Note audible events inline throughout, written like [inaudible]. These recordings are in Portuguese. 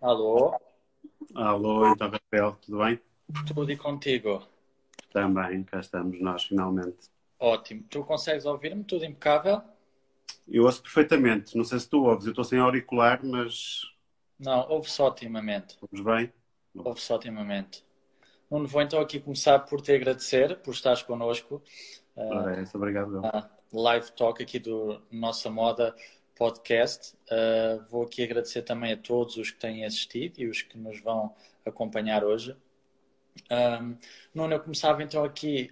Alô? Alô, então, Rafael, tudo bem? Tudo e contigo? Também, cá estamos nós, finalmente. Ótimo. Tu consegues ouvir-me? Tudo impecável? Eu ouço perfeitamente. Não sei se tu ouves, eu estou sem auricular, mas. Não, ouve-se otimamente. Ouves bem? Ouve-se otimamente. Nuno, vou então aqui começar por te agradecer por estares connosco. Ora, é, obrigado. Uh, live talk aqui do Nossa Moda podcast. Uh, vou aqui agradecer também a todos os que têm assistido e os que nos vão acompanhar hoje. Um, Nuno, eu começava então aqui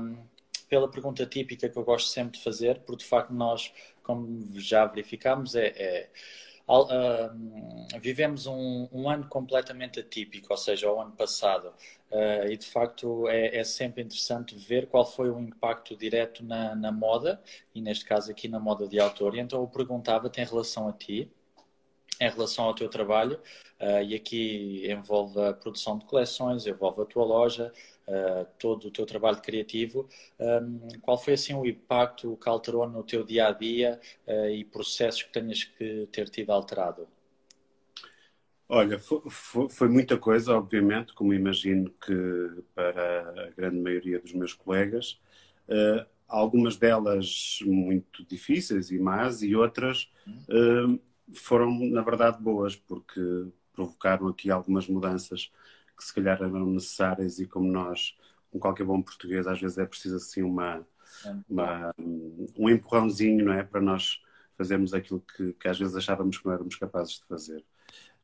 um, pela pergunta típica que eu gosto sempre de fazer, porque de facto nós, como já verificámos, é, é uh, vivemos um, um, ano completamente atípico, ou seja, o ano passado, uh, e de facto é, é, sempre interessante ver qual foi o impacto direto na, na, moda, e neste caso aqui na moda de autor. E então eu perguntava-te em relação a ti, em relação ao teu trabalho, uh, e aqui envolve a produção de coleções, envolve a tua loja, uh, todo o teu trabalho criativo. Um, qual foi assim o impacto que alterou no teu dia a dia uh, e processos que tenhas que ter tido alterado? Olha, foi, foi, muita coisa, obviamente, como imagino que para a grande maioria dos meus colegas. Uh, algumas delas muito difíceis e más, e outras uh, foram, na verdade, boas, porque provocaram aqui algumas mudanças que se calhar eram necessárias e como nós, com qualquer bom português, às vezes é preciso assim uma, uma um empurrãozinho, não é? Para nós fazermos aquilo que, que às vezes achávamos que não éramos capazes de fazer.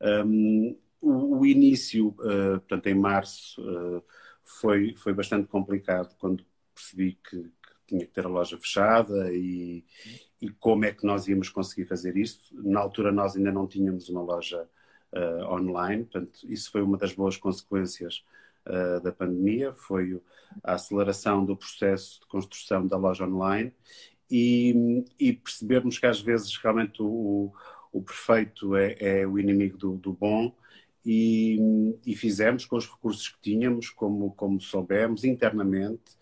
Um, o, o, início, uh, portanto, em março, uh, foi, foi bastante complicado quando percebi que, que, tinha que ter a loja fechada e, e como é que nós íamos conseguir fazer isso. Na altura, nós ainda não tínhamos uma loja uh, online. Portanto, isso foi uma das boas consequências uh, da pandemia, foi a aceleração do processo de construção da loja online e, e percebermos que às vezes realmente o, o perfeito é, é o inimigo do, do bom e, e, fizemos com os recursos que tínhamos, como, como soubemos, internamente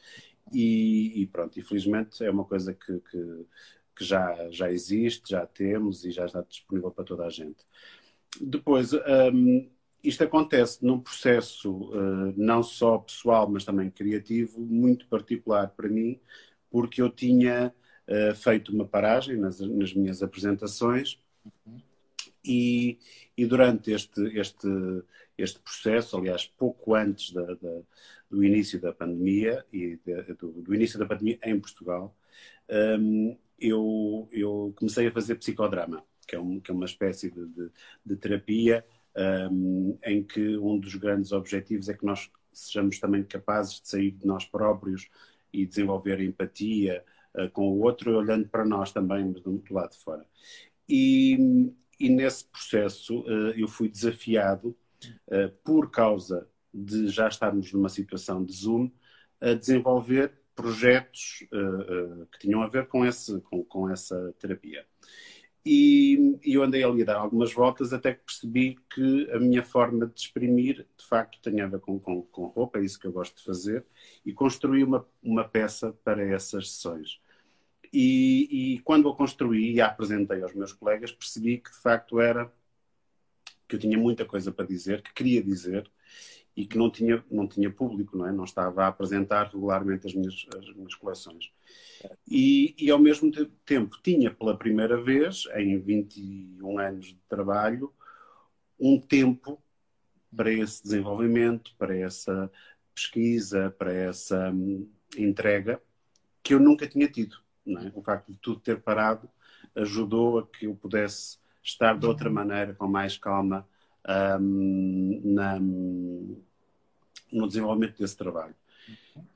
e, e pronto, infelizmente é uma coisa que, que, que, já, já existe, já temos e já está disponível para toda a gente. Depois, um, isto acontece num processo uh, não só pessoal, mas também criativo, muito particular para mim, porque eu tinha uh, feito uma paragem nas, nas minhas apresentações uhum. e, e, durante este, este, este processo, aliás, pouco antes da, da, do início da pandemia e de, do, do, início da pandemia em Portugal, um, eu, eu comecei a fazer psicodrama que é, um, que é uma espécie de, de, de terapia um, em que um dos grandes objetivos é que nós sejamos também capazes de sair de nós próprios e desenvolver empatia uh, com o outro, olhando para nós também do, do lado de fora. E, e nesse processo uh, eu fui desafiado, uh, por causa de já estarmos numa situação de Zoom, a desenvolver projetos que tinham a ver com, esse, com, com essa terapia. E, e eu andei ali a dar algumas voltas até que percebi que a minha forma de exprimir, de facto, tem a ver com, com, com roupa, é isso que eu gosto de fazer, e construí uma, uma peça para essas sessões. E, e quando a construí e a apresentei aos meus colegas, percebi que de facto era que eu tinha muita coisa para dizer, que queria dizer, e que não tinha, não tinha público, não é? Não estava a apresentar regularmente as minhas, as minhas coleções. E, e, ao mesmo tempo tinha pela primeira vez, em 21 anos de trabalho, um tempo para esse desenvolvimento, para essa pesquisa, para essa hum, entrega que eu nunca tinha tido. É? O facto de tudo ter parado ajudou a que eu pudesse estar de outra maneira, com mais calma, um, na, no desenvolvimento desse trabalho.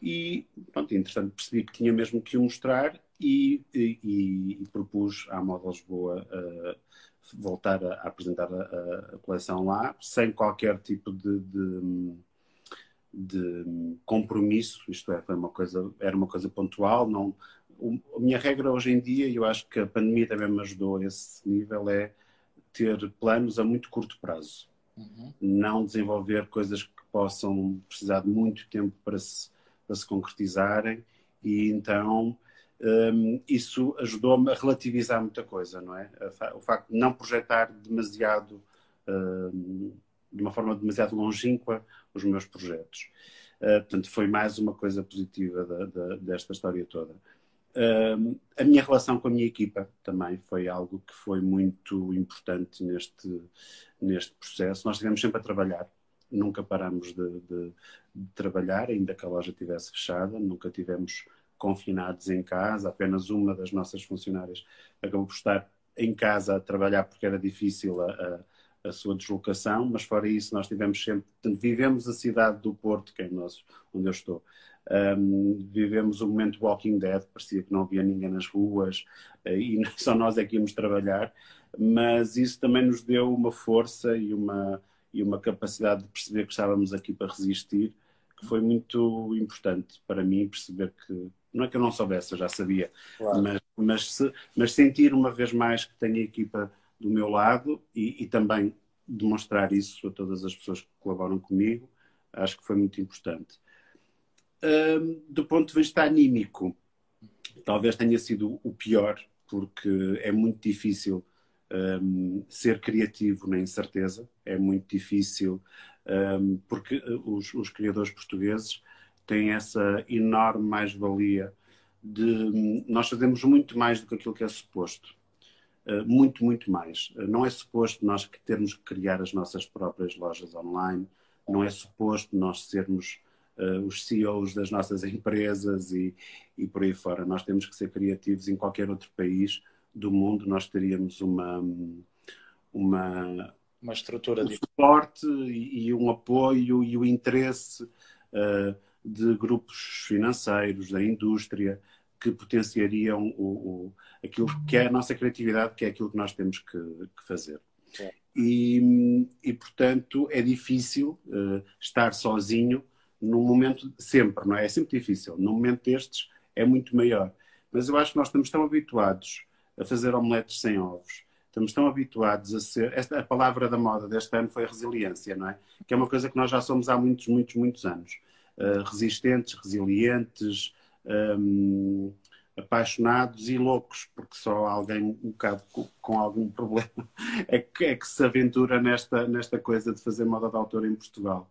E, pronto, entretanto, percebi que tinha mesmo que o mostrar e, e, e propus à Moda Lisboa uh, voltar a, a apresentar a, a, coleção lá, sem qualquer tipo de, de, de, compromisso, isto é, foi uma coisa, era uma coisa pontual, não, o, a minha regra hoje em dia, e eu acho que a pandemia também me ajudou a esse nível, é ter planos a muito curto prazo. Uhum. Não desenvolver coisas que possam precisar de muito tempo para se, para se concretizarem e então um, isso ajudou-me a relativizar muita coisa, não é? O facto de não projetar demasiado de uma forma demasiado longínqua os meus projetos. Uh, portanto, foi mais uma coisa positiva da, da, desta história toda. A minha relação com a minha equipa também foi algo que foi muito importante neste, neste processo. Nós estivemos sempre a trabalhar, nunca paramos de, de, de, trabalhar, ainda que a loja estivesse fechada, nunca tivemos confinados em casa. Apenas uma das nossas funcionárias acabou por estar em casa a trabalhar porque era difícil a, a a sua deslocação, mas fora isso nós tivemos sempre, vivemos a cidade do Porto, que é nós, onde eu estou. Um, vivemos o momento Walking Dead, parecia que não havia ninguém nas ruas uh, e [laughs] só nós é que íamos trabalhar, mas isso também nos deu uma força e uma, e uma capacidade de perceber que estávamos aqui para resistir, que foi muito importante para mim perceber que, não é que eu não soubesse, eu já sabia, claro. mas, mas, se, mas sentir uma vez mais que tenho a equipa do meu lado e, e, também demonstrar isso a todas as pessoas que colaboram comigo, acho que foi muito importante. Um, do ponto de vista anímico, talvez tenha sido o pior, porque é muito difícil um, ser criativo na incerteza, é muito difícil, um, porque os, os, criadores portugueses têm essa enorme mais-valia de nós fazemos muito mais do que aquilo que é suposto. Eh, muito, muito mais. Eh, não é suposto nós que termos que criar as nossas próprias lojas online, não é suposto nós sermos uh, os CEOs das nossas empresas e, e por aí fora. Nós temos que ser criativos em qualquer outro país do mundo, nós teríamos uma. uma uma estrutura um de suporte e, e, um apoio e o interesse uh, de grupos financeiros, da indústria, que potenciariam o, o, aquilo que é a nossa criatividade, que é aquilo que nós temos que, que fazer. É. E, e, portanto, é difícil uh, estar sozinho num momento, sempre, não é? É sempre difícil. Num momento destes é muito maior. Mas eu acho que nós estamos tão habituados a fazer omeletes sem ovos, estamos tão habituados a ser. Esta, a palavra da moda deste ano foi resiliência, não é? Que é uma coisa que nós já somos há muitos, muitos, muitos anos. Uh, resistentes, resilientes, um, apaixonados e loucos, porque só alguém um bocado com, com algum problema [laughs] é que, é que, se aventura nesta, nesta coisa de fazer moda de autor em Portugal.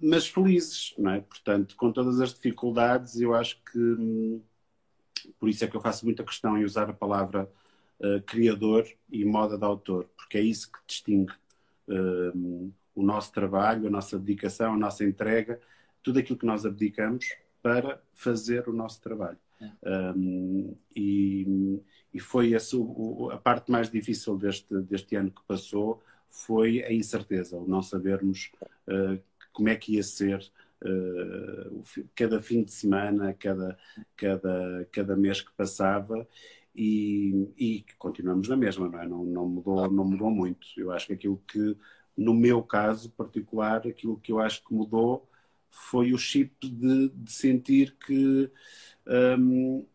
Mas felizes, não é? Portanto, com todas as dificuldades, eu acho que hum, por isso é que eu faço muita questão em usar a palavra uh, criador e moda de autor, porque é isso que distingue uh, o nosso trabalho, a nossa dedicação, a nossa entrega, tudo aquilo que nós abdicamos para fazer o nosso trabalho. É. Um, e, e, foi o, a parte mais difícil deste, deste ano que passou foi a incerteza, o não sabermos uh, como é que ia ser uh, cada fim de semana, cada, cada, cada mês que passava e, e continuamos na mesma, não é? Não, não, mudou, não mudou muito. Eu acho que aquilo que, no meu caso particular, aquilo que eu acho que mudou foi o chip de, de sentir que um,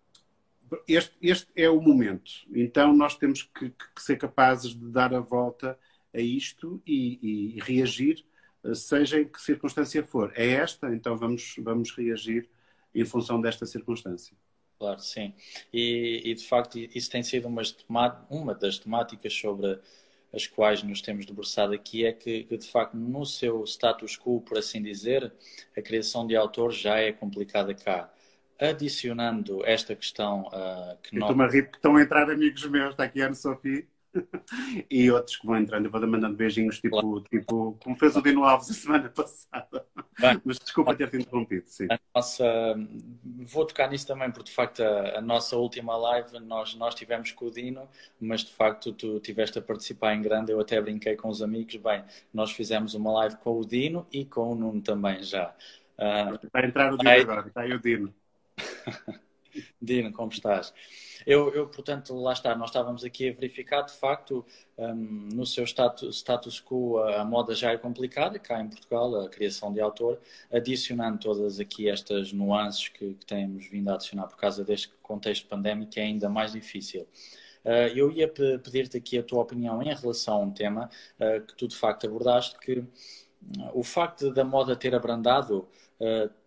este, este, é o momento. Então nós temos que, que, ser capazes de dar a volta a isto e, e, reagir, seja em que circunstância for. É esta, então vamos, vamos reagir em função desta circunstância. Claro, sim. E, e de facto isso tem sido uma, uma das temáticas sobre as quais nos temos debruçado aqui é que, que, de facto, no seu status quo, por assim dizer, a criação de autor já é complicada cá. Adicionando esta questão uh, que nós. Estou-me a rir porque estão a entrar amigos meus, está aqui a Ana Sofia. [laughs] e outros que vão entrando, eu vou mandando beijinhos, tipo, claro. tipo como fez o Dino Alves a semana passada. Bem, Mas desculpa ter-te interrompido. Sim. Nossa, vou tocar nisso também, porque de facto a, a, nossa última live nós, nós tivemos com o Dino, mas de facto tu tiveste a participar em grande. Eu até brinquei com os amigos. Bem, nós fizemos uma live com o Dino e com o Nuno também já. Uh, está a entrar o Dino aí... agora, está aí o Dino. [laughs] Dino, como estás? Eu, eu, portanto, lá está, nós estávamos aqui a verificar, de facto, um, no seu status, status quo, a, a, moda já é complicada, cá em Portugal, a criação de autor, adicionando todas aqui estas nuances que, que temos vindo a adicionar por causa deste contexto pandémico, é ainda mais difícil. Uh, eu ia pedir-te aqui a tua opinião em relação a um tema uh, que tu de facto abordaste, que uh, o facto da moda ter abrandado,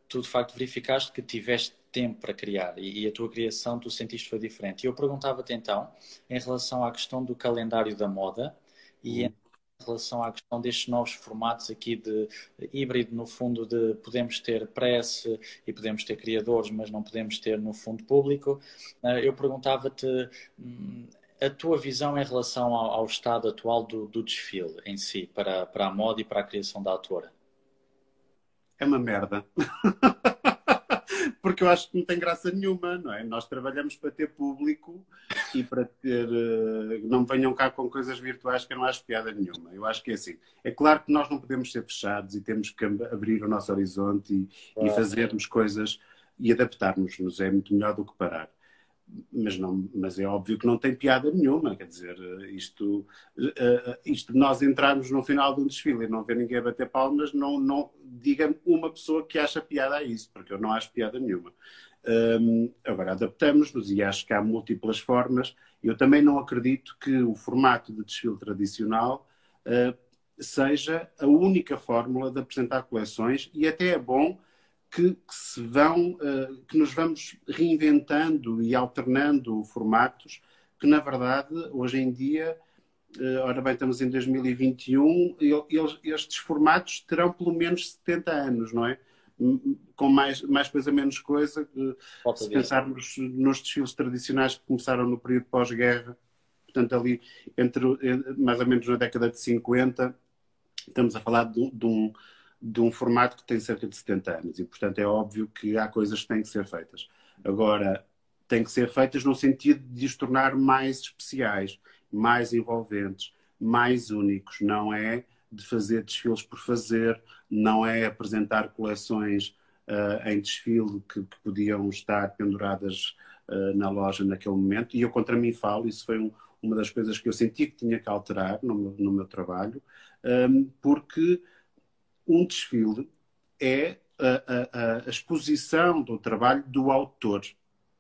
tu de facto verificaste que tiveste tempo para criar e, a tua criação tu sentiste foi diferente. E eu perguntava-te então, em relação à questão do calendário da moda e uhum. em relação à questão destes novos formatos aqui de híbrido, no fundo, de podemos ter press e podemos ter criadores, mas não podemos ter, no fundo, público. Uh, eu perguntava-te hum, a tua visão em relação ao, ao estado atual do, do, desfile em si, para, para a moda e para a criação da autora. É uma merda. [laughs] porque eu acho que não tem graça nenhuma, não é? Nós trabalhamos para ter público e para ter. Uh, não venham cá com coisas virtuais que eu não acho piada nenhuma. Eu acho que é assim. É claro que nós não podemos ser fechados e temos que abrir o nosso horizonte e, e fazermos coisas e adaptarmos-nos. É muito melhor do que parar mas, não, mas é óbvio que não tem piada nenhuma, quer dizer, isto, uh, isto nós entrarmos no final de um desfile e não ver ninguém bater palmas, não, não diga-me uma pessoa que acha piada a isso, porque eu não acho piada nenhuma. Um, agora, adaptamos-nos e acho que há múltiplas formas. Eu também não acredito que o formato de desfile tradicional uh, seja a única fórmula de apresentar coleções e até é bom que, que, se vão, uh, que nos vamos reinventando e alternando formatos que, na verdade, hoje em dia, uh, ora bem, estamos em 2021, eles, estes formatos terão pelo menos 70 anos, não é? Com mais, mais coisa, menos coisa. Se pensarmos nos desfiles tradicionais que começaram no período pós-guerra, portanto, ali entre mais ou menos na década de 50, estamos a falar de, de um de um formato que tem cerca de 70 anos e, portanto, é óbvio que há coisas que têm que ser feitas. Agora, têm que ser feitas no sentido de os tornar mais especiais, mais envolventes, mais únicos. Não é de fazer desfiles por fazer, não é apresentar coleções uh, em desfile que, que, podiam estar penduradas uh, na loja naquele momento. E eu contra mim falo, isso foi um, uma das coisas que eu senti que tinha que alterar no no meu trabalho, um, porque um desfile é a, a, a exposição do trabalho do autor.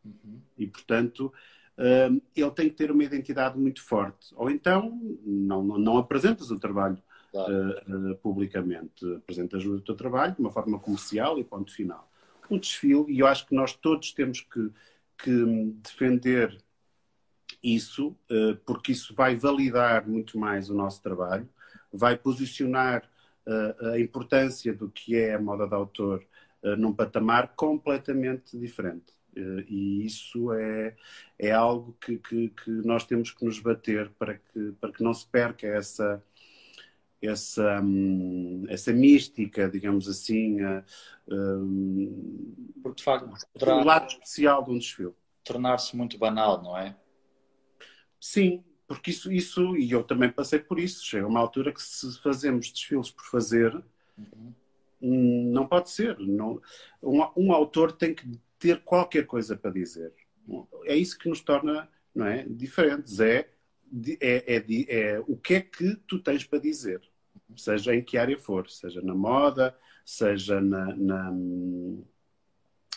Uhum. E, portanto, um, ele tem que ter uma identidade muito forte. Ou então, não, não, não apresentas o trabalho claro. uh, publicamente. Apresentas o teu trabalho de uma forma comercial e ponto final. Um desfile, e eu acho que nós todos temos que, que defender isso, uh, porque isso vai validar muito mais o nosso trabalho, vai posicionar a importância do que é a moda de autor eh, num patamar completamente diferente. Eh, e isso é, é algo que, que, que, nós temos que nos bater para que, para que não se perca essa, essa, hum, essa mística, digamos assim, um, Porque, de facto, poderá... o lado especial de um desfile. Tornar-se muito banal, não é? Sim, porque isso, isso, e eu também passei por isso, chega uma altura que se fazemos desfiles por fazer, uhum. não pode ser. Não, um, um, autor tem que ter qualquer coisa para dizer. É isso que nos torna não é, diferentes. É, é, é, é o que é que tu tens para dizer, seja em que área for, seja na moda, seja na, na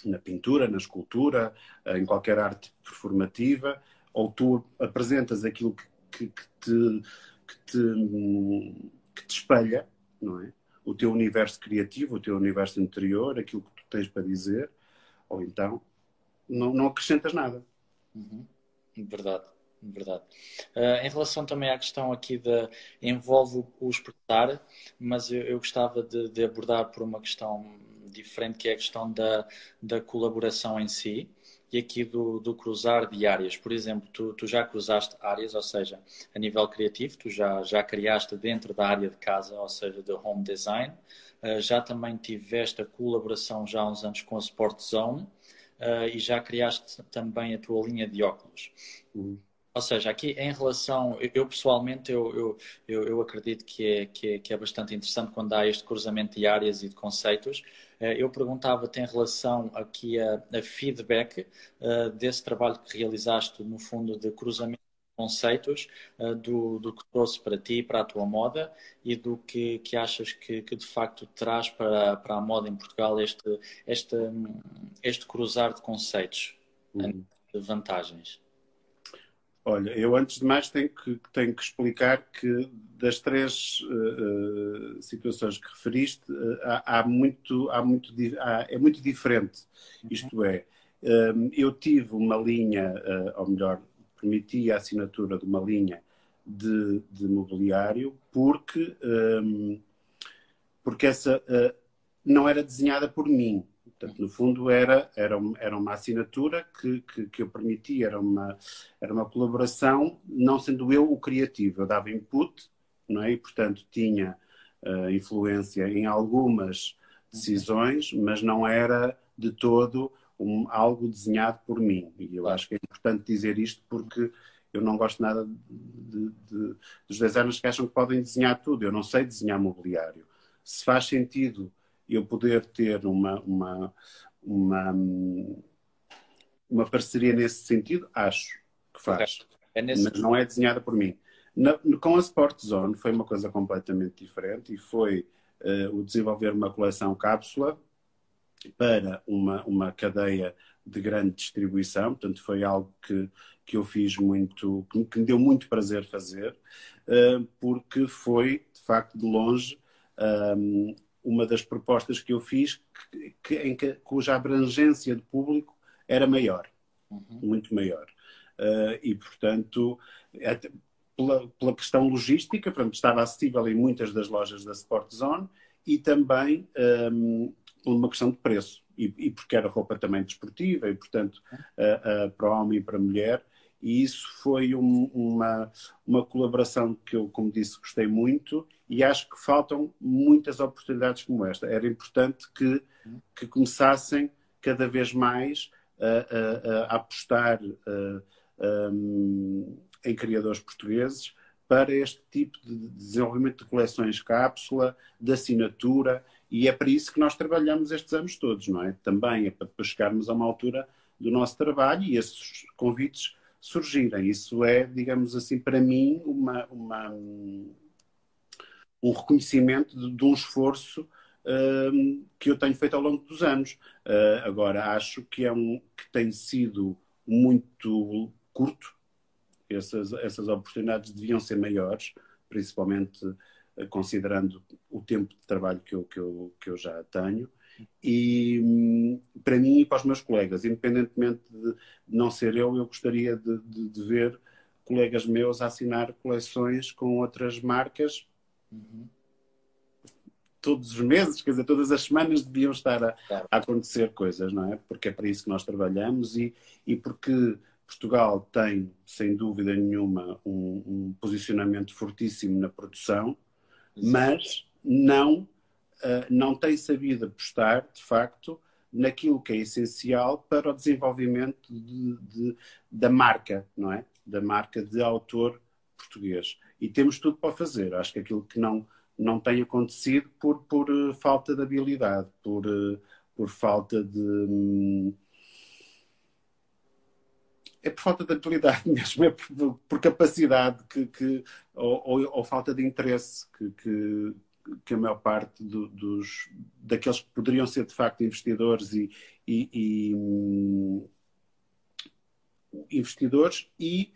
na pintura, na escultura, em qualquer arte performativa, ou tu apresentas aquilo que, que, te, que, te, que te espelha, não é? O teu universo criativo, o teu universo interior, aquilo que tu tens para dizer, ou então não, não acrescentas nada. Uhum. Verdade, verdade. Uh, em relação também à questão aqui da envolve o expressar, mas eu, eu gostava de, de, abordar por uma questão diferente, que é a questão da, da colaboração em si e aqui do, do cruzar de áreas. Por exemplo, tu, tu, já cruzaste áreas, ou seja, a nível criativo, tu já, já criaste dentro da área de casa, ou seja, de home design. Uh, já também tiveste a colaboração já há uns anos com a Sport Zone uh, e já criaste também a tua linha de óculos. Uhum. Ou seja, aqui em relação, eu pessoalmente eu, eu, eu, acredito que é, que, é, que é bastante interessante quando há este cruzamento de áreas e de conceitos. Eh, eu perguntava-te em relação aqui a, a feedback uh, desse trabalho que realizaste no fundo de cruzamento de conceitos, uh, do, do que trouxe para ti, para a tua moda e do que, que achas que, que de facto traz para, para a moda em Portugal este, este, este cruzar de conceitos, uhum. de vantagens. Olha, eu antes de mais tenho que, tenho que explicar que das três uh, situações que referiste, uh, há, há, muito, há muito, há, é muito diferente. Isto é, um, eu tive uma linha, uh, ou melhor, permiti a assinatura de uma linha de, de mobiliário porque, um, porque essa não era desenhada por mim. Portanto, no fundo, era, era, era uma assinatura que, que, que, eu permitia, era uma, era uma colaboração, não sendo eu o criativo. Eu dava input, não é? e, portanto, tinha uh, influência em algumas decisões, mas não era de todo um, algo desenhado por mim. E eu acho que é importante dizer isto porque eu não gosto nada de, de, dos designers que acham que podem desenhar tudo. Eu não sei desenhar mobiliário. Se faz sentido eu poder ter uma, uma, uma, uma parceria nesse sentido, acho que faz. É. Mas não é desenhada por mim. Na, com a Sport Zone foi uma coisa completamente diferente e foi uh, o desenvolver uma coleção cápsula para uma, uma cadeia de grande distribuição, portanto foi algo que, que eu fiz muito, que, que me deu muito prazer fazer, uh, porque foi, de facto, de longe, um, ehm, uma das propostas que eu fiz que, que, em que, cuja abrangência de público era maior, uhum. muito maior. Uh, e, portanto, pela, pela, questão logística, portanto, estava acessível em muitas das lojas da Sport Zone e também um, por uma questão de preço. E, e, porque era roupa também desportiva e, portanto, uh, uh, para o homem e para a mulher. E isso foi um, uma, uma colaboração que eu, como disse, gostei muito e acho que faltam muitas oportunidades como esta. Era importante que, que começassem cada vez mais a, a, a apostar um, em criadores portugueses para este tipo de desenvolvimento de coleções cápsula, de assinatura, e é para isso que nós trabalhamos estes anos todos, não é? Também é para chegarmos a uma altura do nosso trabalho e esses convites surgirem. Isso é, digamos assim, para mim, uma, uma um reconhecimento de, de um esforço uh, que eu tenho feito ao longo dos anos. Uh, agora, acho que, é um, que tem sido muito curto. Essas, essas oportunidades deviam ser maiores, principalmente uh, considerando o tempo de trabalho que eu, que eu, que eu já tenho. E um, para mim e para os meus colegas, independentemente de não ser eu, eu gostaria de, de, de ver colegas meus a assinar coleções com outras marcas Uhum. Todos os meses, quer dizer, todas as semanas deviam estar a, a, acontecer coisas, não é? Porque é para isso que nós trabalhamos e, e porque Portugal tem, sem dúvida nenhuma, um, um posicionamento fortíssimo na produção, mas não, não tem sabido apostar, de facto, naquilo que é essencial para o desenvolvimento de, de, da marca, não é? Da marca de autor português e temos tudo para fazer. Acho que aquilo que não, não tem acontecido por, por uh, falta de habilidade, por, uh, por falta de. Um, é por falta de habilidade [laughs] mesmo, é por, por capacidade que, que, ou, ou, ou, falta de interesse que, que, que a maior parte do, dos, daqueles que poderiam ser de facto investidores e, e, e um, investidores e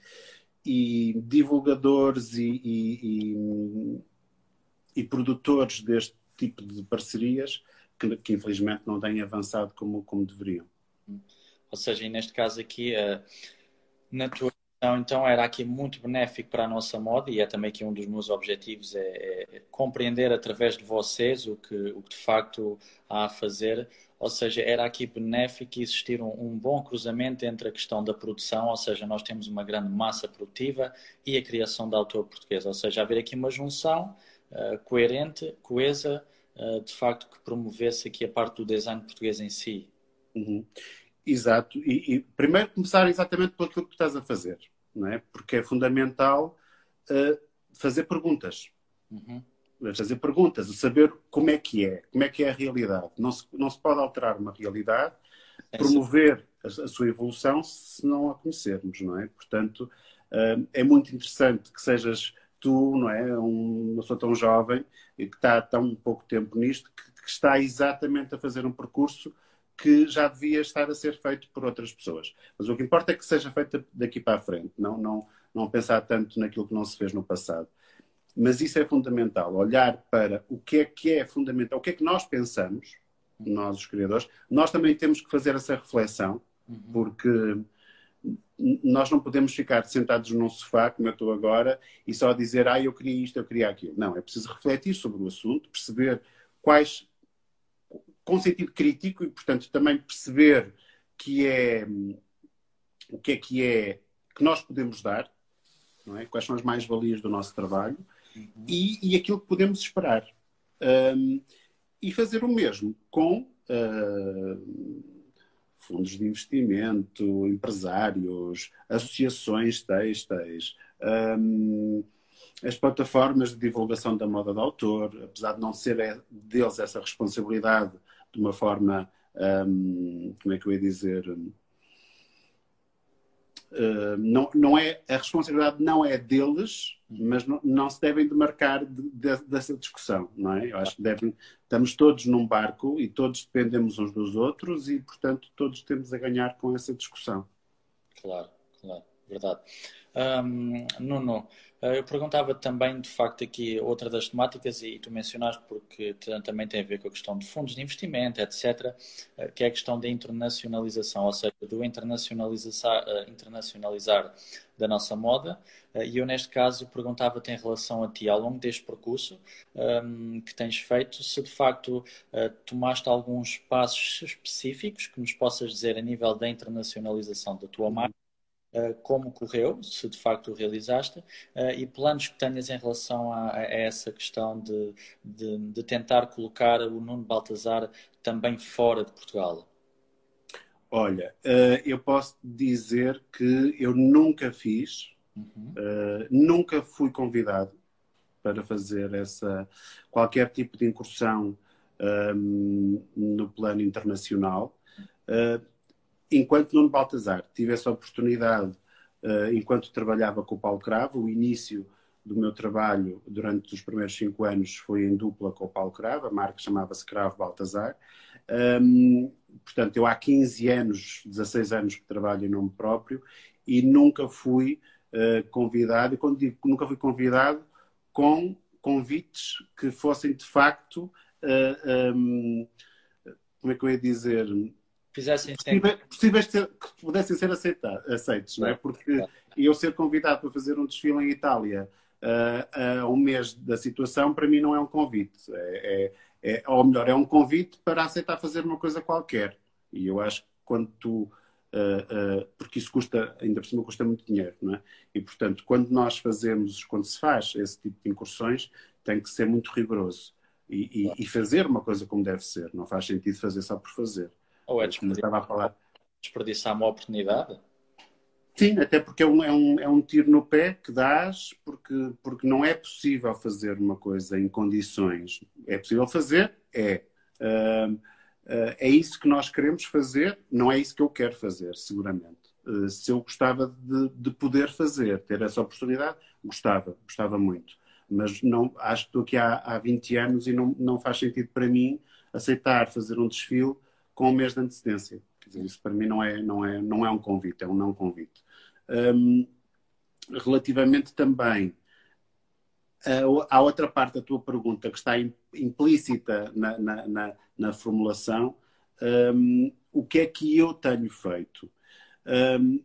e divulgadores e, e, produtores deste tipo de parcerias que, que, infelizmente não têm avançado como, como deveriam. Ou seja, neste caso aqui, uh, na tua então era aqui muito benéfico para a nossa moda e é também que um dos meus objetivos é, é compreender através de vocês o que, o que de facto há a fazer ou seja, era aqui benéfico existir um, um, bom cruzamento entre a questão da produção, ou seja, nós temos uma grande massa produtiva e a criação da autor portuguesa, ou seja, haver aqui uma junção uh, coerente, coesa, uh, de facto que promovesse aqui a parte do design português em si. Uhum. Exato, e, e, primeiro começar exatamente pelo que tu estás a fazer, não é? Porque é fundamental uh, fazer perguntas. Uhum fazer perguntas, saber como é que é, como é que é a realidade. Não se, não se pode alterar uma realidade, é promover a, a, sua evolução se não a conhecermos, não é? Portanto, uh, é muito interessante que sejas tu, não é? Um, uma pessoa tão jovem e que está há tão pouco tempo nisto, que, que está exatamente a fazer um percurso que já devia estar a ser feito por outras pessoas. Mas o que importa é que seja feito daqui para a frente, não, não, não pensar tanto naquilo que não se fez no passado. Mas isso é fundamental, olhar para o que é que é fundamental, o que é que nós pensamos, nós os criadores. Nós também temos que fazer essa reflexão, uhum. porque nós não podemos ficar sentados num sofá, como eu estou agora, e só dizer, ah, eu queria isto, eu queria aquilo. Não, é preciso refletir sobre o assunto, perceber quais, com sentido crítico, e, portanto, também perceber que é, o que é que é que nós podemos dar, não é? quais são as mais-valias do nosso trabalho, uhum. e, e, aquilo que podemos esperar. Um, e fazer o mesmo com. Uh, fundos de investimento, empresários, associações têxteis, um, as plataformas de divulgação da moda de autor, apesar de não ser é, deles essa responsabilidade de uma forma, um, como é que eu ia dizer, uh, não, não é, a responsabilidade não é deles, mas não, não se devem demarcar de, de, dessa discussão, não é? Eu acho que devem, estamos todos num barco e todos dependemos uns dos outros e, portanto, todos temos a ganhar com essa discussão. Claro, claro, verdade. Um, Nuno, eh, eu perguntava também, de facto, aqui outra das temáticas, e tu mencionaste porque também tem a ver com a questão de fundos de investimento, etc., eh, que é a questão da internacionalização, ou seja, do internacionalizar, eh, internacionalizar da nossa moda. E eu, neste caso, perguntava-te em relação a ti, ao longo deste percurso um, que tens feito, se de facto tomaste alguns passos específicos que nos possas dizer a nível da internacionalização da tua marca como correu, se de facto o realizaste, eh, e planos que tenhas em relação a, a essa questão de, de, de, tentar colocar o Nuno Baltazar também fora de Portugal. Olha, eh, eu posso dizer que eu nunca fiz, uhum. nunca fui convidado para fazer essa qualquer tipo de incursão um, no plano internacional. Uh, enquanto Nuno Baltazar tive essa oportunidade, uh, enquanto trabalhava com o Paulo Cravo, o início do meu trabalho durante os primeiros cinco anos foi em dupla com o Paulo Cravo, a marca chamava-se Cravo Baltazar. Um, portanto, eu há 15 anos, 16 anos que trabalho em nome próprio e nunca fui uh, convidado, e quando digo nunca fui convidado, com convites que fossem de facto, uh, eh, um, como é que eu ia dizer, fizessem possíveis, possíveis ter, que pudessem ser aceitar, aceitos, não é? Porque eu ser convidado para fazer um desfile em Itália uh, a um mês da situação, para mim não é um convite. É, é, é, ou melhor, é um convite para aceitar fazer uma coisa qualquer. E eu acho que quando tu. Uh, uh, porque isso custa, ainda por cima, custa muito dinheiro, não é? E portanto, quando nós fazemos, quando se faz esse tipo de incursões, tem que ser muito rigoroso e, e, e fazer uma coisa como deve ser. Não faz sentido fazer só por fazer. Ou é desperdiçar, a falar. desperdiçar uma oportunidade? Sim, até porque é um, é, um, é um tiro no pé que dás, porque, porque não é possível fazer uma coisa em condições. É possível fazer? É. Uh, uh, é isso que nós queremos fazer? Não é isso que eu quero fazer, seguramente. Uh, se eu gostava de, de, poder fazer, ter essa oportunidade, gostava, gostava muito. Mas não, acho que estou aqui há, há 20 anos e não, não faz sentido para mim aceitar fazer um desfile com um mês de antecedência. Quer dizer, isso para mim não é, não é, não é um convite, é um não convite. Um, relativamente também à outra parte da tua pergunta, que está implícita na, na, na, na formulação, um, o que é que eu tenho feito? Um,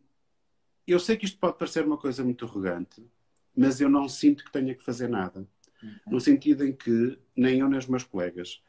eu sei que isto pode parecer uma coisa muito arrogante, mas eu não sinto que tenha que fazer nada. Uhum. No sentido em que, nem eu nem os meus colegas,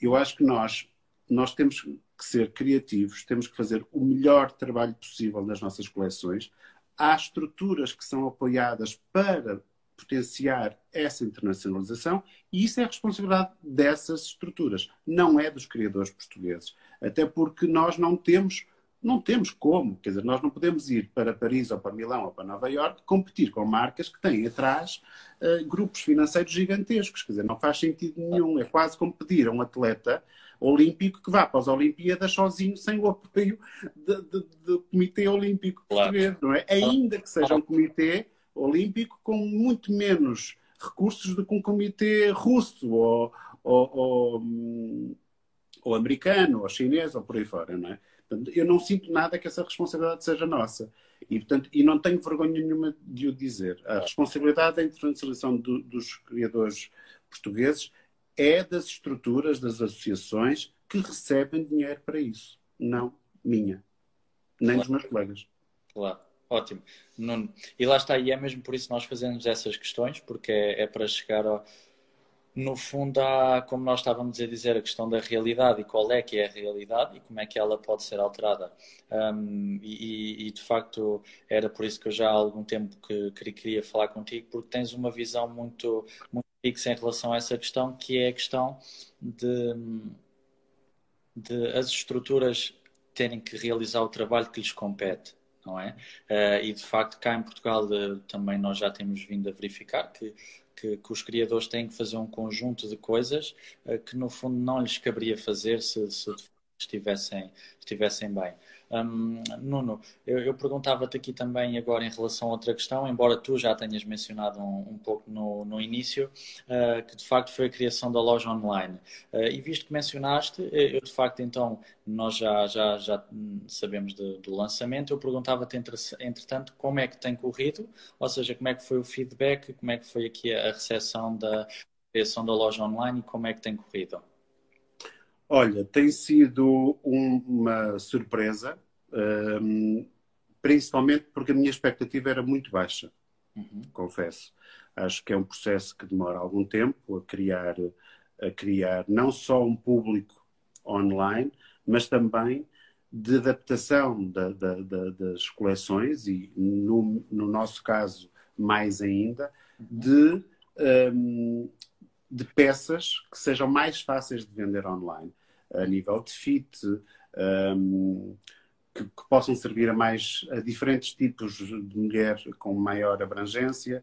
eu acho que nós, nós temos que ser criativos, temos que fazer o melhor trabalho possível nas nossas coleções. Há estruturas que são apoiadas para potenciar essa internacionalização e isso é responsabilidade dessas estruturas, não é dos criadores portugueses. Até porque nós não temos não temos como, quer dizer, nós não podemos ir para Paris ou para Milão ou para Nova Iorque competir com marcas que têm atrás uh, grupos financeiros gigantescos, quer dizer, não faz sentido nenhum, é quase como pedir a um atleta olímpico que vá para as Olimpíadas sozinho, sem o apoio do Comitê Olímpico Português, não é? Ainda que seja um Comitê Olímpico com muito menos recursos do que um Comitê russo ou, ou, ou, ou americano ou chinês ou por aí fora, não é? Portanto, eu não sinto nada que essa responsabilidade seja nossa. E, portanto, e não tenho vergonha nenhuma de o dizer. A responsabilidade da internacionalização do, dos criadores portugueses é das estruturas, das associações que recebem dinheiro para isso. Não minha. Nem claro. dos meus colegas. Claro, Ótimo. Nuno. E lá está, e é mesmo por isso que nós fazemos essas questões, porque é, é para chegar ao, no fundo, há, como nós estávamos a dizer, a questão da realidade e qual é que é a realidade e como é que ela pode ser alterada. Um, e, e, de facto, era por isso que eu já há algum tempo que, que queria falar contigo, porque tens uma visão muito, muito fixa em relação a essa questão, que é a questão de, de as estruturas terem que realizar o trabalho que lhes compete. Não é? Uh, e de facto, cá em Portugal uh, também nós já temos vindo a verificar que que, que, os criadores têm que fazer um conjunto de coisas uh, que no fundo não lhes caberia fazer se, se estivessem, estivessem bem. Um, Nuno, eu, eu perguntava-te aqui também agora em relação a outra questão, embora tu já tenhas mencionado um, um pouco no, no início, uh, que de facto foi a criação da loja online. Uh, e visto que mencionaste, eu de facto então, nós já, já, já sabemos de, do lançamento, eu perguntava-te entretanto como é que tem corrido, ou seja, como é que foi o feedback, como é que foi aqui a recepção da criação da loja online e como é que tem corrido? Olha, tem sido um, uma surpresa, um, principalmente porque a minha expectativa era muito baixa, uhum. confesso. Acho que é um processo que demora algum tempo a criar, a criar não só um público online, mas também de adaptação da, da, da, das coleções e, no, no, nosso caso, mais ainda, uhum. de um, de peças que sejam mais fáceis de vender online, a nível de fit, um, que, que, possam servir a mais a diferentes tipos de mulher com maior abrangência.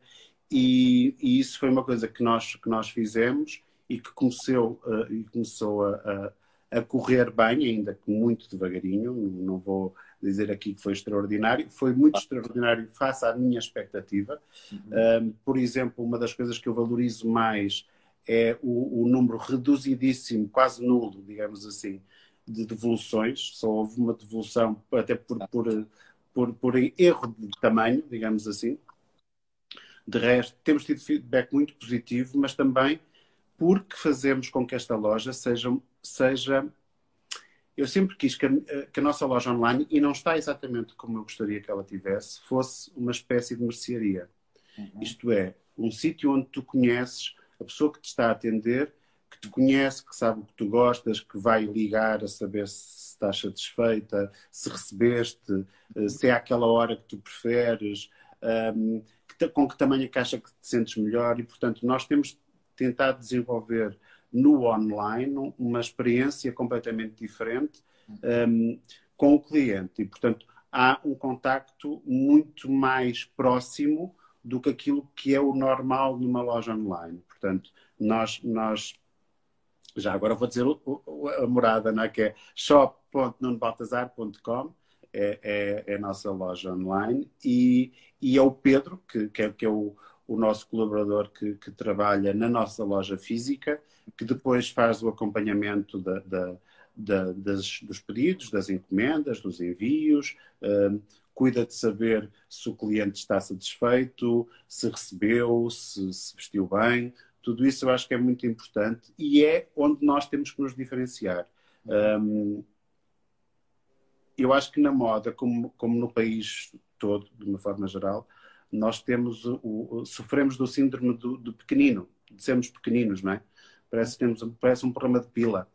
E, e, isso foi uma coisa que nós, que nós fizemos e que começou, uh, e começou a, a, a, correr bem, ainda que muito devagarinho. Não vou dizer aqui que foi extraordinário, foi muito extraordinário face à minha expectativa. Uhum. Um, por exemplo, uma das coisas que eu valorizo mais é o, o, número reduzidíssimo, quase nulo, digamos assim, de devoluções. Só houve uma devolução, até por, por, por, por erro de tamanho, digamos assim. De resto, temos tido feedback muito positivo, mas também porque fazemos com que esta loja seja. seja eu sempre quis que a, que a nossa loja online, e não está exatamente como eu gostaria que ela tivesse, fosse uma espécie de mercearia. Uhum. Isto é, um sítio onde tu conheces a pessoa que te está a atender, que te conhece, que sabe o que tu gostas, que vai ligar a saber se estás satisfeita, se recebeste, eh, se é aquela hora que tu preferes, que, com que tamanho é acha que te sentes melhor. E, portanto, nós temos tentado desenvolver no online uma experiência completamente diferente um, com o cliente. E, portanto, há um contacto muito mais próximo do que aquilo que é o normal numa loja online. Portanto, nós, nós já agora vou dizer a morada, não é? que é shop.nunobaltazar.com, é, é, é, a nossa loja online, e, e é o Pedro, que, que, é, que é o, o nosso colaborador que, que, trabalha na nossa loja física, que depois faz o acompanhamento da, da, da, das, dos pedidos, das encomendas, dos envios, uh, cuida de saber se o cliente está satisfeito, se recebeu, se, se vestiu bem. Tudo isso eu acho que é muito importante e é onde nós temos que nos diferenciar. Um, eu acho que na moda, como, como no país todo, de uma forma geral, nós temos o, o sofremos do síndrome do, do, pequenino, de sermos pequeninos, não é? Parece temos parece um problema de pila,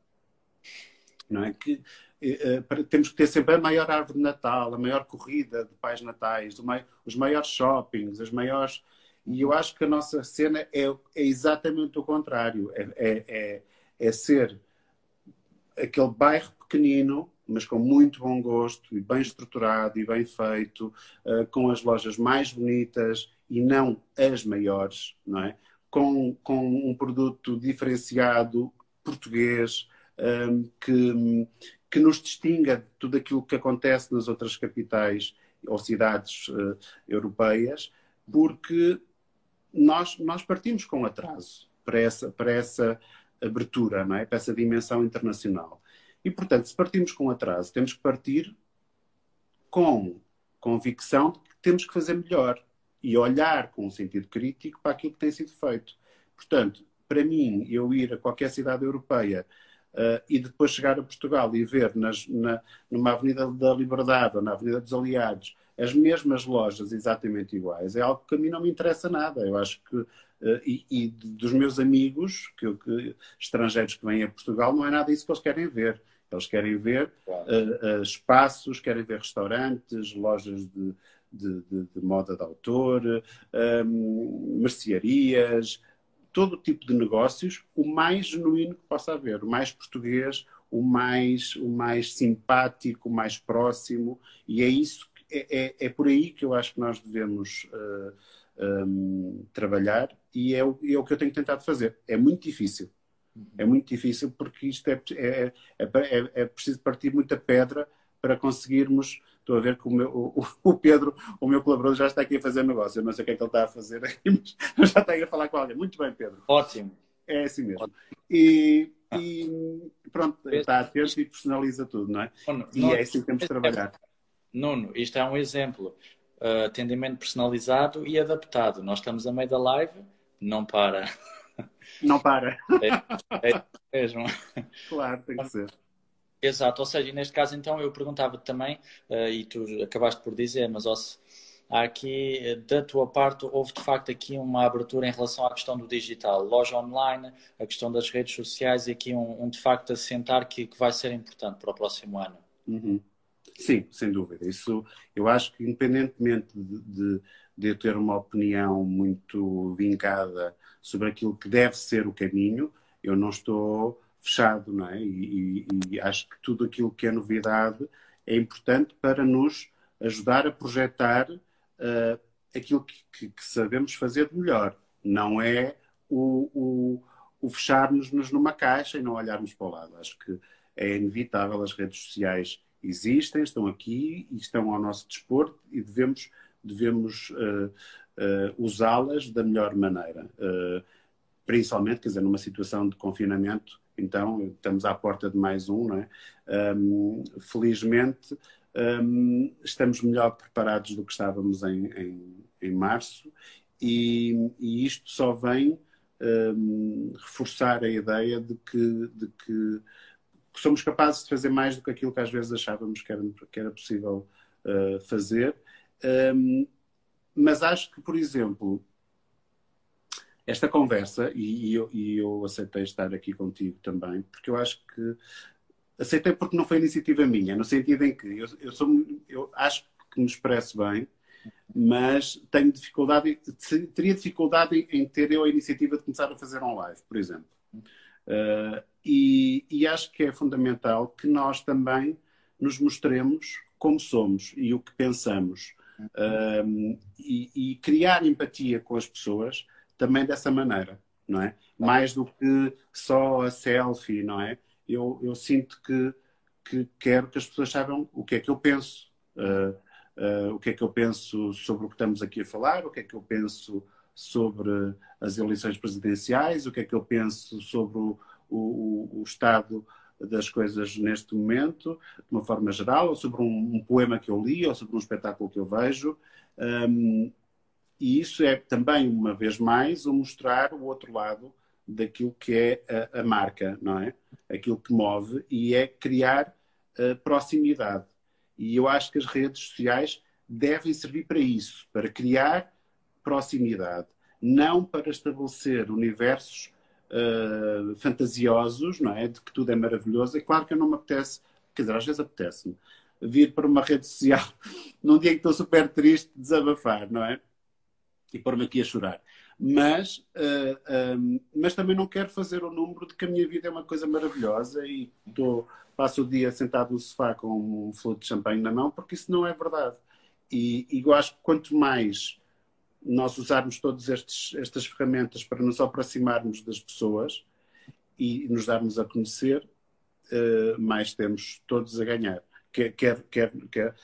não é? Que uh, temos que ter sempre a maior árvore de Natal, a maior corrida de pais natais, os maiores shoppings, as maiores. E eu acho que a nossa cena é, é exatamente o contrário. É, é, é, é ser aquele bairro pequenino, mas com muito bom gosto e bem estruturado e bem feito, uh, com as lojas mais bonitas e não as maiores, não é? Com, com um produto diferenciado português um, que, que nos distinga de tudo aquilo que acontece nas outras capitais ou cidades uh, europeias, porque nós, nós partimos com atraso para essa, para essa abertura, não é? para essa dimensão internacional. E, portanto, se partimos com atraso, temos que partir com convicção de que temos que fazer melhor e olhar com um sentido crítico para aquilo que tem sido feito. Portanto, para mim, eu ir a qualquer cidade europeia Uh, e depois chegar a Portugal e ver nas, na, numa Avenida da Liberdade ou na Avenida dos Aliados as mesmas lojas exatamente iguais é algo que a mim não me interessa nada. Eu acho que, uh, e, e, dos meus amigos, que, que, estrangeiros que vêm a Portugal, não é nada isso que eles querem ver. Eles querem ver uh, uh, espaços, querem ver restaurantes, lojas de, de, de, de moda de autor, um, mercearias, todo tipo de negócios, o mais genuíno que possa haver, o mais português, o mais, o mais simpático, o mais próximo, e é isso, é, é, é por aí que eu acho que nós devemos uh, um, trabalhar, e é o, é o que eu tenho tentado fazer. É muito difícil. É muito difícil porque isto é, é, é, é preciso partir muita pedra para conseguirmos. Estou a ver que o, meu, o, o, Pedro, o meu colaborador, já está aqui a fazer negócio. Eu não sei o que é que ele está a fazer [laughs] mas já está aí a falar com alguém. Muito bem, Pedro. Ótimo. É assim mesmo. E, e, pronto, está atento e personaliza tudo, não é? Nuno, e é assim que temos de trabalhar. Nuno, isto é um exemplo. Uh, atendimento personalizado e adaptado. Nós estamos a meio da live, não para. Não para. É, é mesmo. Claro, tem que ser. Exato, ou seja, neste caso então eu perguntava também, uh, e tu acabaste por dizer, mas se há aqui, da tua parte, houve de facto aqui uma abertura em relação à questão do digital, loja online, a questão das redes sociais e aqui um, um de facto assentar que, que vai ser importante para o próximo ano. Uhum. Sim, sem dúvida. Isso eu acho que independentemente de, de, de eu ter uma opinião muito vincada sobre aquilo que deve ser o caminho, eu não estou fechado, não é? E, e, e, acho que tudo aquilo que é novidade é importante para nos ajudar a projetar uh, aquilo que, que, que, sabemos fazer de melhor. Não é o, o, o fecharmos-nos numa caixa e não olharmos para o lado. Acho que é inevitável, as redes sociais existem, estão aqui e estão ao nosso dispor e devemos, devemos uh, uh, usá-las da melhor maneira. principalmente, quer dizer, numa situação de confinamento, então estamos à porta de mais um, não é? Um, felizmente um, estamos melhor preparados do que estávamos em, em, em março e, e, isto só vem um, reforçar a ideia de que, de que, somos capazes de fazer mais do que aquilo que às vezes achávamos que era, que era possível uh, fazer. mas acho que, por exemplo, esta conversa, e, e, eu, e, eu, aceitei estar aqui contigo também, porque eu acho que aceitei porque não foi iniciativa minha, no sentido em que eu, eu, sou, eu acho que me expresso bem, mas tenho dificuldade, teria dificuldade em, ter eu a iniciativa de começar a fazer um live, por exemplo. Uh, e, e, acho que é fundamental que nós também nos mostremos como somos e o que pensamos. Uh, e, e criar empatia com as pessoas também dessa maneira, não é? Mais do que só a selfie, não é? Eu, eu sinto que, que quero que as pessoas saibam o que é que eu penso, uh, uh, o que é que eu penso sobre o que estamos aqui a falar, o que é que eu penso sobre as eleições presidenciais, o que é que eu penso sobre o, o, o estado das coisas neste momento, de uma forma geral, ou sobre um, um, poema que eu li, ou sobre um espetáculo que eu vejo. Um, e isso é também, uma vez mais, o mostrar o outro lado daquilo que é a, a marca, não é? Aquilo que move e é criar uh, proximidade. E eu acho que as redes sociais devem servir para isso, para criar proximidade, não para estabelecer universos uh, fantasiosos, não é? De que tudo é maravilhoso. É claro que eu não me apetece, quer dizer, às vezes apetece-me vir para uma rede social [laughs] num dia em que estou super triste, desabafar, não é? E pôr-me aqui a chorar. Mas, uh, eh, um, ehm, mas também não quero fazer o número de que a minha vida é uma coisa maravilhosa e tô, passo o dia sentado no sofá com um flor de champanhe na mão, porque isso não é verdade. E, e eu acho que quanto mais nós usarmos todas estas ferramentas para nos aproximarmos das pessoas e nos darmos a conhecer, uh, mais temos todos a ganhar. Quer, quer, quer, quer,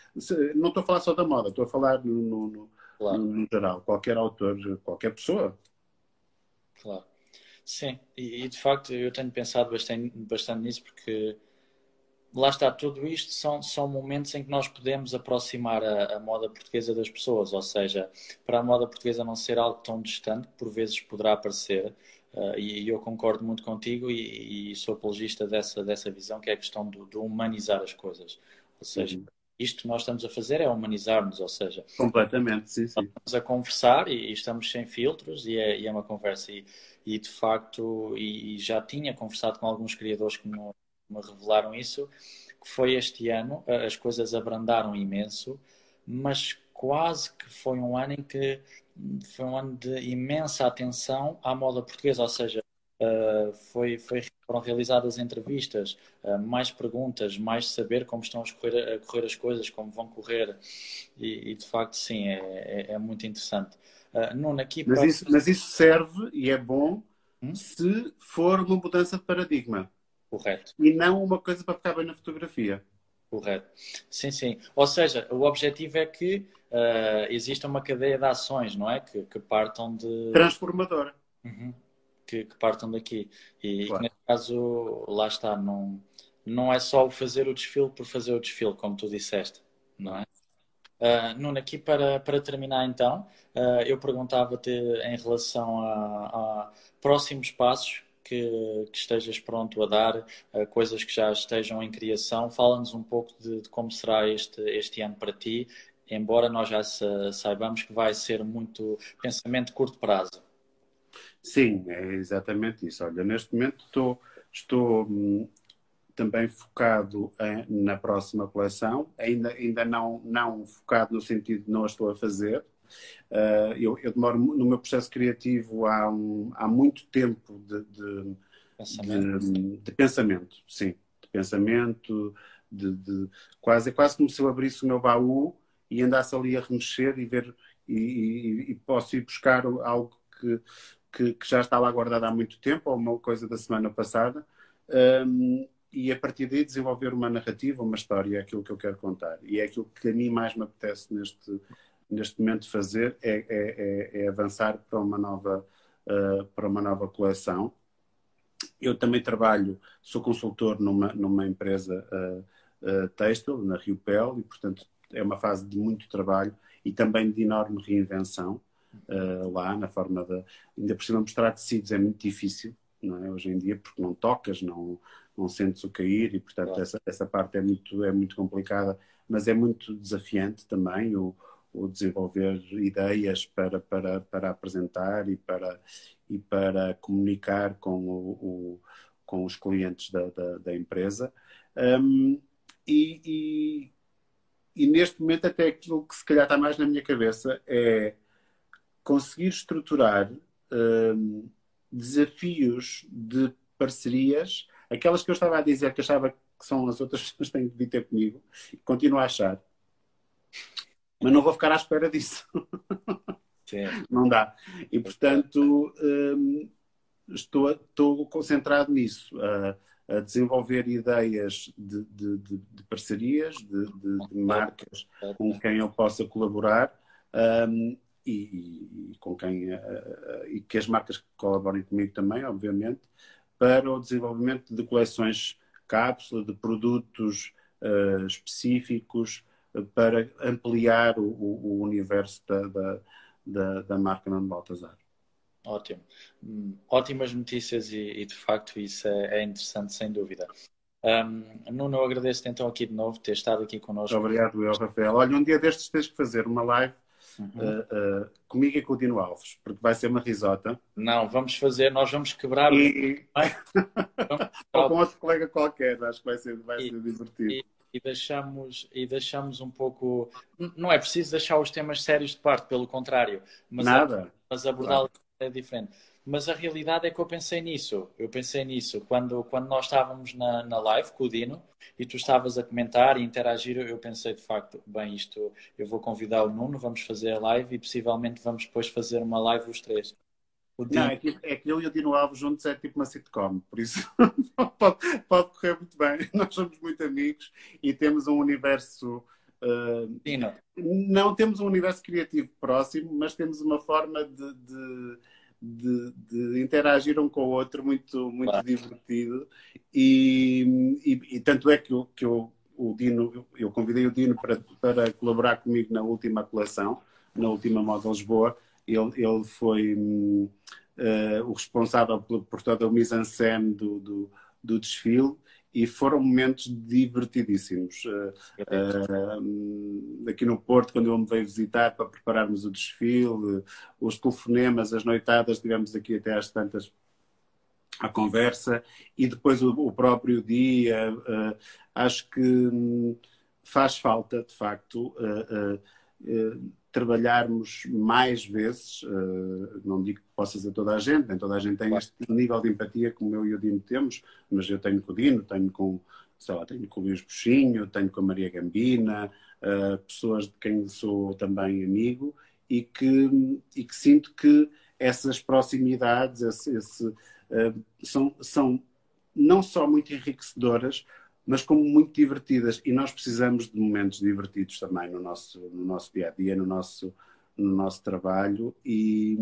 não estou a falar só da moda, estou a falar no, no claro. no geral, qualquer autor, qualquer pessoa. Claro. Sim, e, e, de facto eu tenho pensado bastante, bastante nisso porque lá está, tudo isto são, são momentos em que nós podemos aproximar a, a, moda portuguesa das pessoas, ou seja, para a moda portuguesa não ser algo tão distante, por vezes poderá parecer, uh, e, e, eu concordo muito contigo e, e, sou apologista dessa, dessa visão, que é a questão do, do humanizar as coisas. Ou seja, uhum isto que nós estamos a fazer é humanizar-nos, ou seja, completamente, sim, sim. Estamos a conversar e, e estamos sem filtros e é, e é uma conversa e, e de facto e, já tinha conversado com alguns criadores que me, me revelaram isso que foi este ano as coisas abrandaram imenso, mas quase que foi um ano em que foi um ano de imensa atenção à moda portuguesa, ou seja, uh, foi, foi, foram realizadas entrevistas, uh, mais perguntas, mais saber como estão a correr, a correr as coisas, como vão correr, e, e de facto, sim, é, é, é muito interessante. Uh, Nuno, aqui mas, isso, mas isso serve e é bom hum? se for uma mudança de paradigma. Correto. E não uma coisa para ficar bem na fotografia. Correto. Sim, sim. Ou seja, o objetivo é que uh, exista uma cadeia de ações, não é? Que, que partam de. Transformadora. Uhum. Que, que, partam daqui. E, claro. nesse caso, lá está, não, não é só o fazer o desfile por fazer o desfile, como tu disseste, não é? Uh, Nuno, aqui para, para terminar então, uh, eu perguntava-te em relação a, a próximos passos que, que, estejas pronto a dar, uh, coisas que já estejam em criação. Fala-nos um pouco de, de, como será este, este ano para ti embora nós já saibamos que vai ser muito pensamento de curto prazo. Sim, é exatamente isso. Olha, neste momento estou, estou hum, também focado em, na próxima coleção, ainda, ainda não, não focado no sentido de não a estou a fazer. Uh, eu, eu, demoro no meu processo criativo há, um, há muito tempo de, de, pensamento. De, de, pensamento, sim, de pensamento, de, de, quase, quase como se eu abrisse o meu baú e andasse ali a remexer e ver e, e, e posso ir buscar algo que, que, que, já está lá guardado há muito tempo, ou uma coisa da semana passada, um, e a partir daí desenvolver uma narrativa, uma história, é aquilo que eu quero contar. E é aquilo que a mim mais me apetece neste, neste momento fazer, é, é, é, é avançar para uma nova, uh, para uma nova coleção. Eu também trabalho, sou consultor numa, numa empresa uh, uh, têxtil, na Rio Pel, e portanto é uma fase de muito trabalho e também de enorme reinvenção uh, lá, na forma de. Ainda por cima, mostrar tecidos é muito difícil, não é? Hoje em dia, porque não tocas, não, não sentes o cair e, portanto, claro. essa, essa parte é muito, é muito complicada, mas é muito desafiante também o, o desenvolver ideias para, para, para apresentar e para, e para comunicar com, o, o com os clientes da, da, da empresa. Um, e, e, e neste momento até aquilo que se calhar está mais na minha cabeça é conseguir estruturar hum, desafios de parcerias, aquelas que eu estava a dizer que achava que são as outras [laughs] pessoas que têm de vir ter comigo, e continuo a achar. Mas não vou ficar à espera disso. [laughs] Sim. Não dá. E, portanto, hum, estou, estou concentrado nisso. Uh, a desenvolver ideias de, de, de, de parcerias, de, marcas com quem eu possa colaborar um, e, e, com quem uh, e que as marcas colaborem comigo também, obviamente, para o desenvolvimento de coleções cápsula, de produtos uh, específicos para ampliar o, o, o universo da, da, da, da marca Nuno Baltazar. Ótimo. Hum, ótimas notícias e, e, de facto isso é, é interessante, sem dúvida. Um, Nuno, eu agradeço-te então aqui de novo ter estado aqui connosco. Obrigado, eu, Rafael. Olha, um dia destes tens que fazer uma live uhum. uh, uh, comigo e com o Dino Alves, porque vai ser uma risota. Não, vamos fazer, nós vamos quebrar. E... vamos... [laughs] Ou com outro colega qualquer, acho que vai ser, vai e, ser divertido. E, e deixamos, e deixamos um pouco. Não é preciso deixar os temas sérios de parte, pelo contrário. Mas Nada. mas abordá-los claro é diferente. Mas a realidade é que eu pensei nisso. Eu pensei nisso quando, quando nós estávamos na, na live com o Dino e tu estavas a comentar e interagir. Eu pensei de facto, bem, isto eu vou convidar o Nuno, vamos fazer a live e possivelmente vamos depois fazer uma live os três. Não, é que, é que eu e o Dino Alves juntos é tipo uma sitcom, por isso [laughs] pode, pode correr muito bem. [laughs] Nós somos muito amigos e temos um universo. Uh, não temos um universo criativo próximo, mas temos uma forma de, de de, de, interagir um com o outro muito, muito claro. divertido. E, e, e, tanto é que, eu, que eu, o Dino, eu convidei o Dino para, para colaborar comigo na última coleção, na última Moda Lisboa. Ele, ele foi uh, o responsável por, por toda a mise-en-scène do, do, do, desfile e foram momentos divertidíssimos. Uh, aqui no Porto, quando ele me veio visitar para prepararmos o desfile, os telefonemas, as noitadas, tivemos aqui até às tantas a conversa e depois o, o próprio dia. Uh, acho que hum, faz falta, de facto, trabalharmos mais vezes, uh, não digo que possa ser toda a gente, nem toda a gente tem claro. este nível de empatia como eu e o Dino temos, mas eu tenho com o Dino, tenho com, sei lá, tenho com o Luís Buxinho, tenho com a Maria Gambina, uh, pessoas de quem sou também amigo e que, e que sinto que essas proximidades esse, esse, são, são não só muito enriquecedoras, mas como muito divertidas. E nós precisamos de momentos divertidos também no nosso, no nosso dia a dia, no nosso, no nosso trabalho e,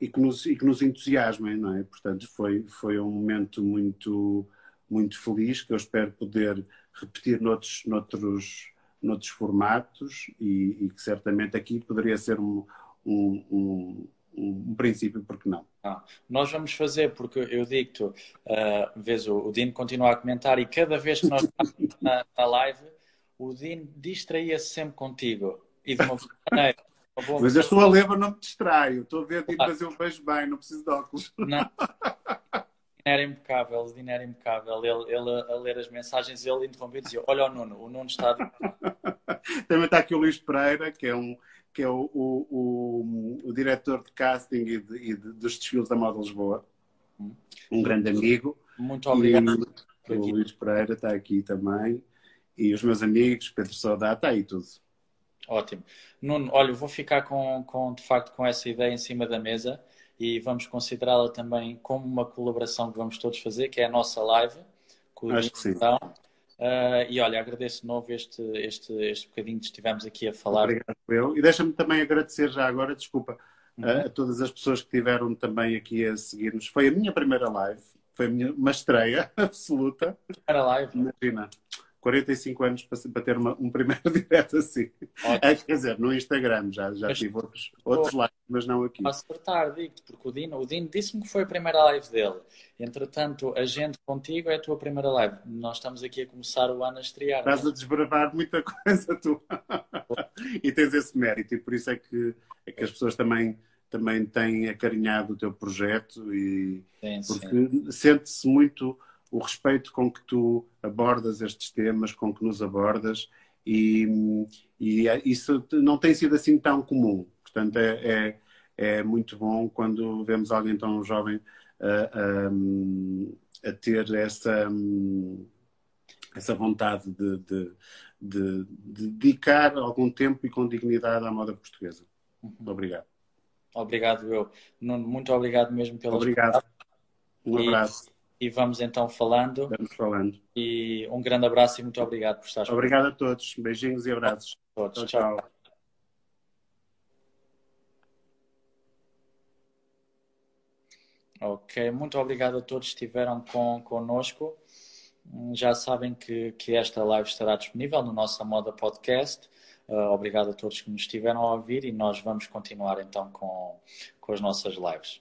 e, que nos, e que nos entusiasmem, não é? Portanto, foi, foi um momento muito, muito feliz que eu espero poder repetir noutros, noutros, noutros formatos e, e que certamente aqui poderia ser um, um, um um, princípio, porque não? Ah, nós vamos fazer, porque eu digo-te, uh, vês o, o Dino continua a comentar e cada vez que nós estamos na, na live, o Dino distraía-se sempre contigo. E de uma maneira. Uma mas eu estou a ler, mas não me distraio. Estou a ver, Dino, mas eu vejo bem, não preciso de óculos. Não. era impecável, o Dino era impecável. Ele, ele a ler as mensagens, ele interrompia e dizia: Olha o Nuno, o Nuno está. Também está aqui o Luís Pereira, que é um, que é o, o, o, o diretor de casting e, de, e de, dos desfiles da Moda Lisboa, um grande amigo. Muito obrigado. E, o Luís Pereira está aqui também. E os meus amigos, Pedro Saudade, está aí tudo. Ótimo. Nuno, olha, vou ficar com, com, de facto com essa ideia em cima da mesa e vamos considerá-la também como uma colaboração que vamos todos fazer, que é a nossa live. Com Acho que sim. Uh, e olha, agradeço de novo este, este, este bocadinho que estivemos aqui a falar. Obrigado, eu. E deixa-me também agradecer já agora, desculpa, uhum. uh, a todas as pessoas que tiveram também aqui a seguir-nos. Foi a minha primeira live, foi a minha, uma estreia [laughs] absoluta. Primeira live. Imagina. 45 anos para, ter uma, um primeiro [laughs] direto assim. É, quer dizer, no Instagram já, já mas, tive outros, outros lives, mas não aqui. A acertar, digo-te, porque o Dino, o Dino disse-me que foi a primeira live dele. Entretanto, a gente contigo é a tua primeira live. Nós estamos aqui a começar o ano a estrear. Estás mas... a desbravar muita coisa, tu. [laughs] e tens esse mérito, e por isso é que, é que as pessoas também também têm acarinhado o teu projeto e sim, porque sente-se muito o respeito com que tu abordas estes temas, com que nos abordas, e, e é, isso não tem sido assim tão comum. Portanto, é, é, é muito bom quando vemos alguém tão jovem a, a, a ter essa, essa vontade de, de, de, de, dedicar algum tempo e com dignidade à moda portuguesa. Uhum. Obrigado. Obrigado, eu. Nuno, muito obrigado mesmo pelo Obrigado. Um abraço. E e vamos então falando. Vamos falando. E um grande abraço e muito obrigado por estar Obrigado a todos. Beijinhos e abraços. Todos. Tchau. tchau. Ok, muito obrigado a todos que estiveram com, conosco. Já sabem que, que esta live estará disponível no nosso Moda Podcast. Uh, obrigado a todos que nos estiveram a ouvir e nós vamos continuar então com, com as nossas lives.